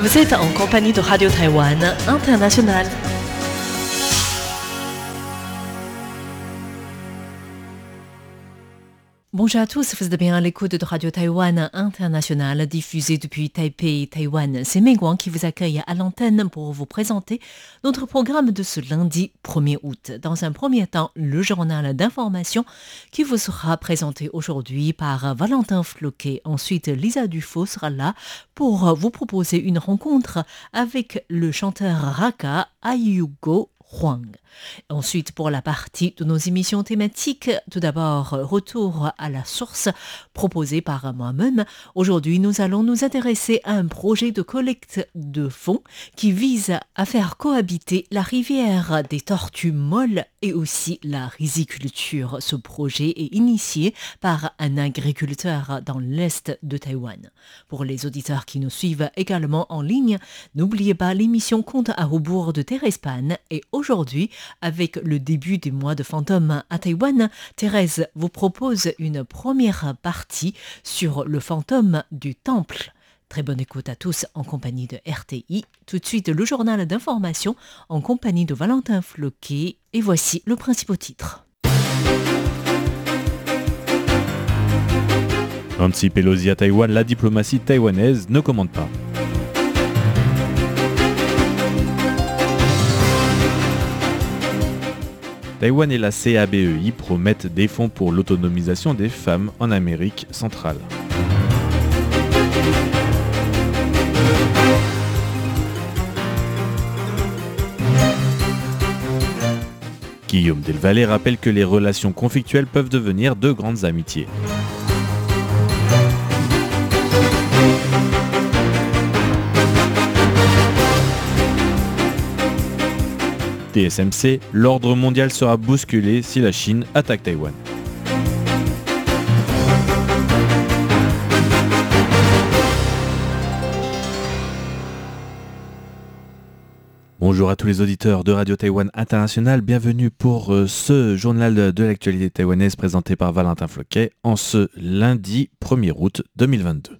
Vous êtes en compagnie de Radio Taïwan International. Bonjour à tous, vous êtes bien à l'écoute de Radio Taïwan International diffusée depuis Taipei, Taïwan. C'est Guang qui vous accueille à l'antenne pour vous présenter notre programme de ce lundi 1er août. Dans un premier temps, le journal d'information qui vous sera présenté aujourd'hui par Valentin Floquet. Ensuite, Lisa Dufaux sera là pour vous proposer une rencontre avec le chanteur Raka Ayugo Ensuite, pour la partie de nos émissions thématiques, tout d'abord, retour à la source proposée par moi-même. Aujourd'hui, nous allons nous intéresser à un projet de collecte de fonds qui vise à faire cohabiter la rivière des tortues molles et aussi la riziculture. Ce projet est initié par un agriculteur dans l'est de Taïwan. Pour les auditeurs qui nous suivent également en ligne, n'oubliez pas l'émission Compte à rebours de Pan et aujourd'hui, avec le début des mois de fantômes à Taïwan, Thérèse vous propose une première partie sur le fantôme du temple. Très bonne écoute à tous en compagnie de RTI. Tout de suite, le journal d'information en compagnie de Valentin Floquet. Et voici le principal titre. Nancy Pelosi à Taïwan, la diplomatie taïwanaise ne commande pas. Taïwan et la CABEI promettent des fonds pour l'autonomisation des femmes en Amérique centrale. Guillaume Delvalle rappelle que les relations conflictuelles peuvent devenir de grandes amitiés. TSMC, l'ordre mondial sera bousculé si la Chine attaque Taïwan. Bonjour à tous les auditeurs de Radio Taïwan International, bienvenue pour euh, ce journal de l'actualité taïwanaise présenté par Valentin Floquet en ce lundi 1er août 2022.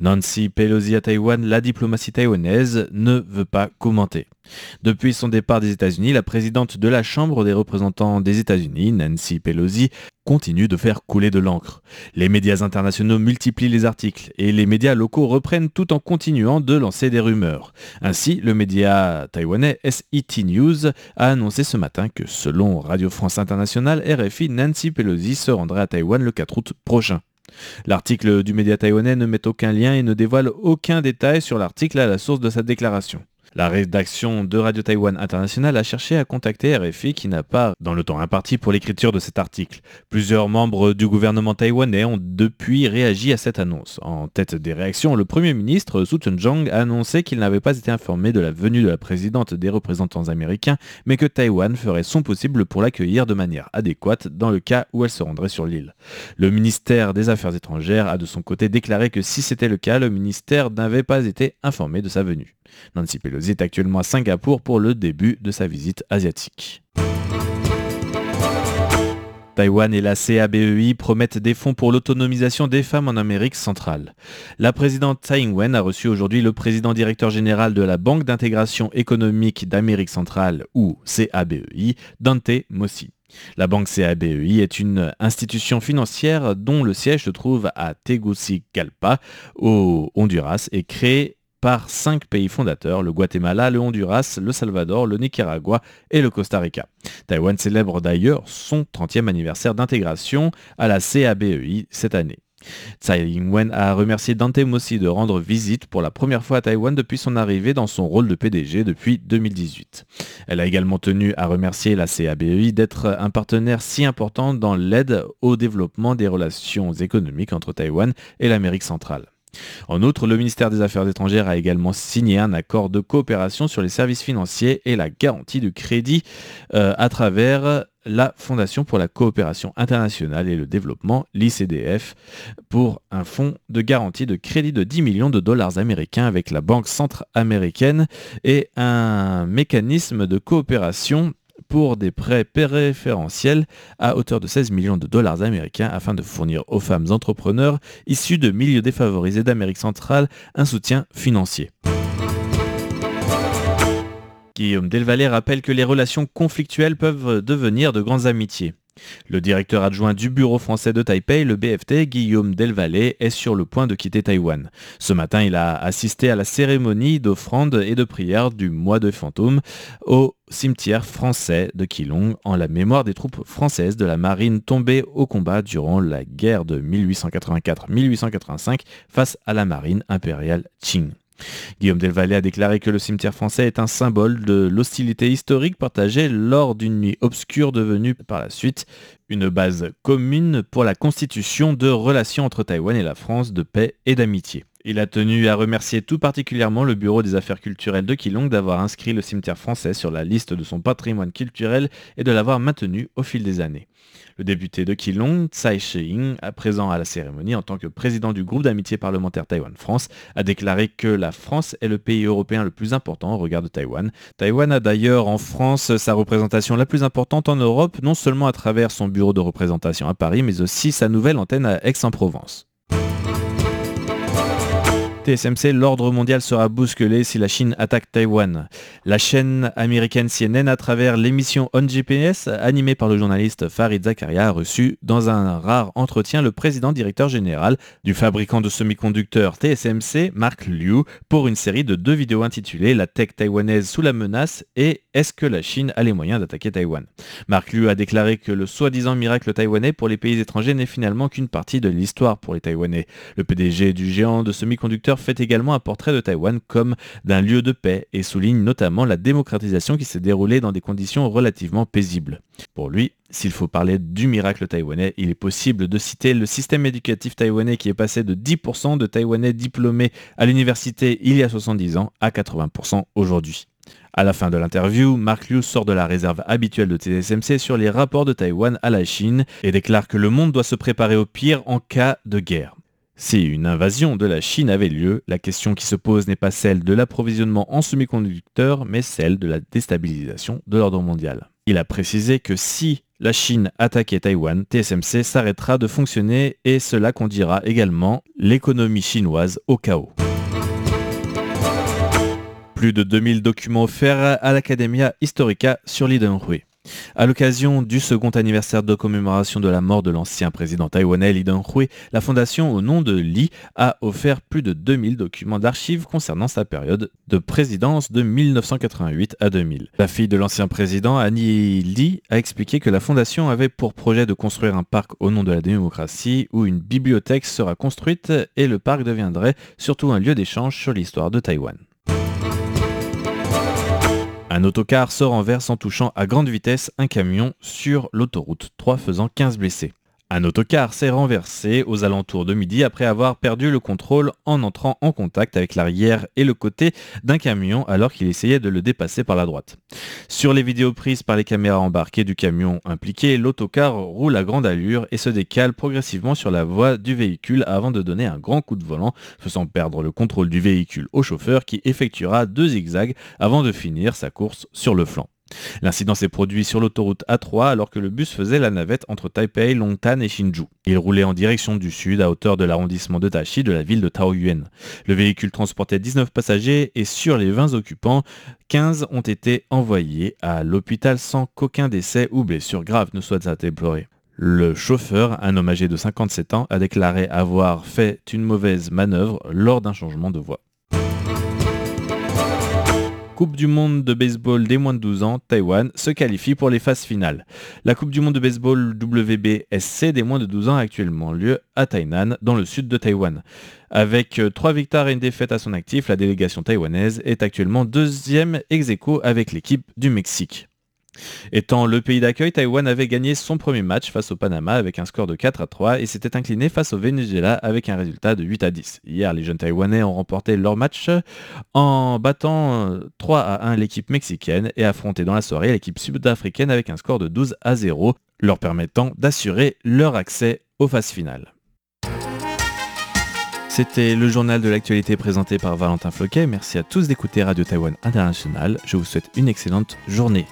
Nancy Pelosi à Taïwan, la diplomatie taïwanaise ne veut pas commenter. Depuis son départ des États-Unis, la présidente de la Chambre des représentants des États-Unis, Nancy Pelosi, continue de faire couler de l'encre. Les médias internationaux multiplient les articles et les médias locaux reprennent tout en continuant de lancer des rumeurs. Ainsi, le média taïwanais SET News a annoncé ce matin que selon Radio France Internationale, RFI, Nancy Pelosi se rendrait à Taïwan le 4 août prochain. L'article du média taïwanais ne met aucun lien et ne dévoile aucun détail sur l'article à la source de sa déclaration. La rédaction de Radio Taïwan International a cherché à contacter RFI qui n'a pas dans le temps imparti pour l'écriture de cet article. Plusieurs membres du gouvernement taïwanais ont depuis réagi à cette annonce. En tête des réactions, le Premier ministre Su Tseng-jong a annoncé qu'il n'avait pas été informé de la venue de la présidente des représentants américains, mais que Taïwan ferait son possible pour l'accueillir de manière adéquate dans le cas où elle se rendrait sur l'île. Le ministère des Affaires étrangères a de son côté déclaré que si c'était le cas, le ministère n'avait pas été informé de sa venue. Nancy Pelosi est actuellement à Singapour pour le début de sa visite asiatique. Taïwan et la CABEI promettent des fonds pour l'autonomisation des femmes en Amérique centrale. La présidente Tsai Ing-wen a reçu aujourd'hui le président directeur général de la Banque d'intégration économique d'Amérique centrale, ou CABEI, Dante Mossi. La banque CABEI est une institution financière dont le siège se trouve à Tegucigalpa, au Honduras, et créée par cinq pays fondateurs, le Guatemala, le Honduras, le Salvador, le Nicaragua et le Costa Rica. Taïwan célèbre d'ailleurs son 30e anniversaire d'intégration à la CABEI cette année. Tsai Ing-wen a remercié Dante Mossi de rendre visite pour la première fois à Taïwan depuis son arrivée dans son rôle de PDG depuis 2018. Elle a également tenu à remercier la CABEI d'être un partenaire si important dans l'aide au développement des relations économiques entre Taïwan et l'Amérique centrale. En outre, le ministère des Affaires étrangères a également signé un accord de coopération sur les services financiers et la garantie de crédit euh, à travers la Fondation pour la coopération internationale et le développement, l'ICDF, pour un fonds de garantie de crédit de 10 millions de dollars américains avec la Banque centra-américaine et un mécanisme de coopération pour des prêts préférentiels à hauteur de 16 millions de dollars américains afin de fournir aux femmes entrepreneurs issues de milieux défavorisés d'Amérique centrale un soutien financier. Guillaume Delvalet rappelle que les relations conflictuelles peuvent devenir de grandes amitiés. Le directeur adjoint du bureau français de Taipei, le BFT, Guillaume Delvalle, est sur le point de quitter Taïwan. Ce matin, il a assisté à la cérémonie d'offrande et de prière du mois de fantômes au cimetière français de Keelung en la mémoire des troupes françaises de la marine tombées au combat durant la guerre de 1884-1885 face à la marine impériale Qing. Guillaume Delvalle a déclaré que le cimetière français est un symbole de l'hostilité historique partagée lors d'une nuit obscure devenue par la suite une base commune pour la constitution de relations entre Taïwan et la France de paix et d'amitié. Il a tenu à remercier tout particulièrement le Bureau des affaires culturelles de Keelung d'avoir inscrit le cimetière français sur la liste de son patrimoine culturel et de l'avoir maintenu au fil des années. Le député de Keelung, Tsai Shih-ing, présent à la cérémonie en tant que président du groupe d'amitié parlementaire Taïwan-France, a déclaré que la France est le pays européen le plus important au regard de Taïwan. Taïwan a d'ailleurs en France sa représentation la plus importante en Europe, non seulement à travers son bureau de représentation à Paris, mais aussi sa nouvelle antenne à Aix-en-Provence. TSMC, l'ordre mondial sera bousculé si la Chine attaque Taïwan. La chaîne américaine CNN, à travers l'émission On GPS, animée par le journaliste Farid Zakaria, a reçu dans un rare entretien le président directeur général du fabricant de semi-conducteurs TSMC, Mark Liu, pour une série de deux vidéos intitulées La tech taïwanaise sous la menace et Est-ce que la Chine a les moyens d'attaquer Taïwan? Mark Liu a déclaré que le soi-disant miracle taïwanais pour les pays étrangers n'est finalement qu'une partie de l'histoire pour les Taïwanais. Le PDG du géant de semi-conducteurs fait également un portrait de Taïwan comme d'un lieu de paix et souligne notamment la démocratisation qui s'est déroulée dans des conditions relativement paisibles. Pour lui, s'il faut parler du miracle taïwanais, il est possible de citer le système éducatif taïwanais qui est passé de 10% de Taïwanais diplômés à l'université il y a 70 ans à 80% aujourd'hui. À la fin de l'interview, Mark Liu sort de la réserve habituelle de TSMC sur les rapports de Taïwan à la Chine et déclare que le monde doit se préparer au pire en cas de guerre. Si une invasion de la Chine avait lieu, la question qui se pose n'est pas celle de l'approvisionnement en semi-conducteurs, mais celle de la déstabilisation de l'ordre mondial. Il a précisé que si la Chine attaquait Taïwan, TSMC s'arrêtera de fonctionner et cela conduira également l'économie chinoise au chaos. Plus de 2000 documents offerts à l'Academia Historica sur l'Idenhui. À l'occasion du second anniversaire de commémoration de la mort de l'ancien président taïwanais Lee Teng-hui, la fondation au nom de Lee a offert plus de 2000 documents d'archives concernant sa période de présidence de 1988 à 2000. La fille de l'ancien président, Annie Lee, a expliqué que la fondation avait pour projet de construire un parc au nom de la démocratie où une bibliothèque sera construite et le parc deviendrait surtout un lieu d'échange sur l'histoire de Taïwan. Un autocar se renverse en touchant à grande vitesse un camion sur l'autoroute 3 faisant 15 blessés. Un autocar s'est renversé aux alentours de midi après avoir perdu le contrôle en entrant en contact avec l'arrière et le côté d'un camion alors qu'il essayait de le dépasser par la droite. Sur les vidéos prises par les caméras embarquées du camion impliqué, l'autocar roule à grande allure et se décale progressivement sur la voie du véhicule avant de donner un grand coup de volant, faisant perdre le contrôle du véhicule au chauffeur qui effectuera deux zigzags avant de finir sa course sur le flanc. L'incident s'est produit sur l'autoroute A3 alors que le bus faisait la navette entre Taipei, Longtan et Hsinchu. Il roulait en direction du sud à hauteur de l'arrondissement de Tachi de la ville de Taoyuan. Le véhicule transportait 19 passagers et sur les 20 occupants, 15 ont été envoyés à l'hôpital sans qu'aucun décès ou blessure grave ne soit à déplorer. Le chauffeur, un homme âgé de 57 ans, a déclaré avoir fait une mauvaise manœuvre lors d'un changement de voie. Coupe du monde de baseball des moins de 12 ans, Taïwan se qualifie pour les phases finales. La Coupe du monde de baseball WBSC des moins de 12 ans a actuellement lieu à Tainan, dans le sud de Taïwan. Avec 3 victoires et une défaite à son actif, la délégation taïwanaise est actuellement deuxième ex avec l'équipe du Mexique. Étant le pays d'accueil, Taïwan avait gagné son premier match face au Panama avec un score de 4 à 3 et s'était incliné face au Venezuela avec un résultat de 8 à 10. Hier, les jeunes Taïwanais ont remporté leur match en battant 3 à 1 l'équipe mexicaine et affronté dans la soirée l'équipe sud-africaine avec un score de 12 à 0, leur permettant d'assurer leur accès aux phases finales. C'était le journal de l'actualité présenté par Valentin Floquet. Merci à tous d'écouter Radio Taïwan International. Je vous souhaite une excellente journée.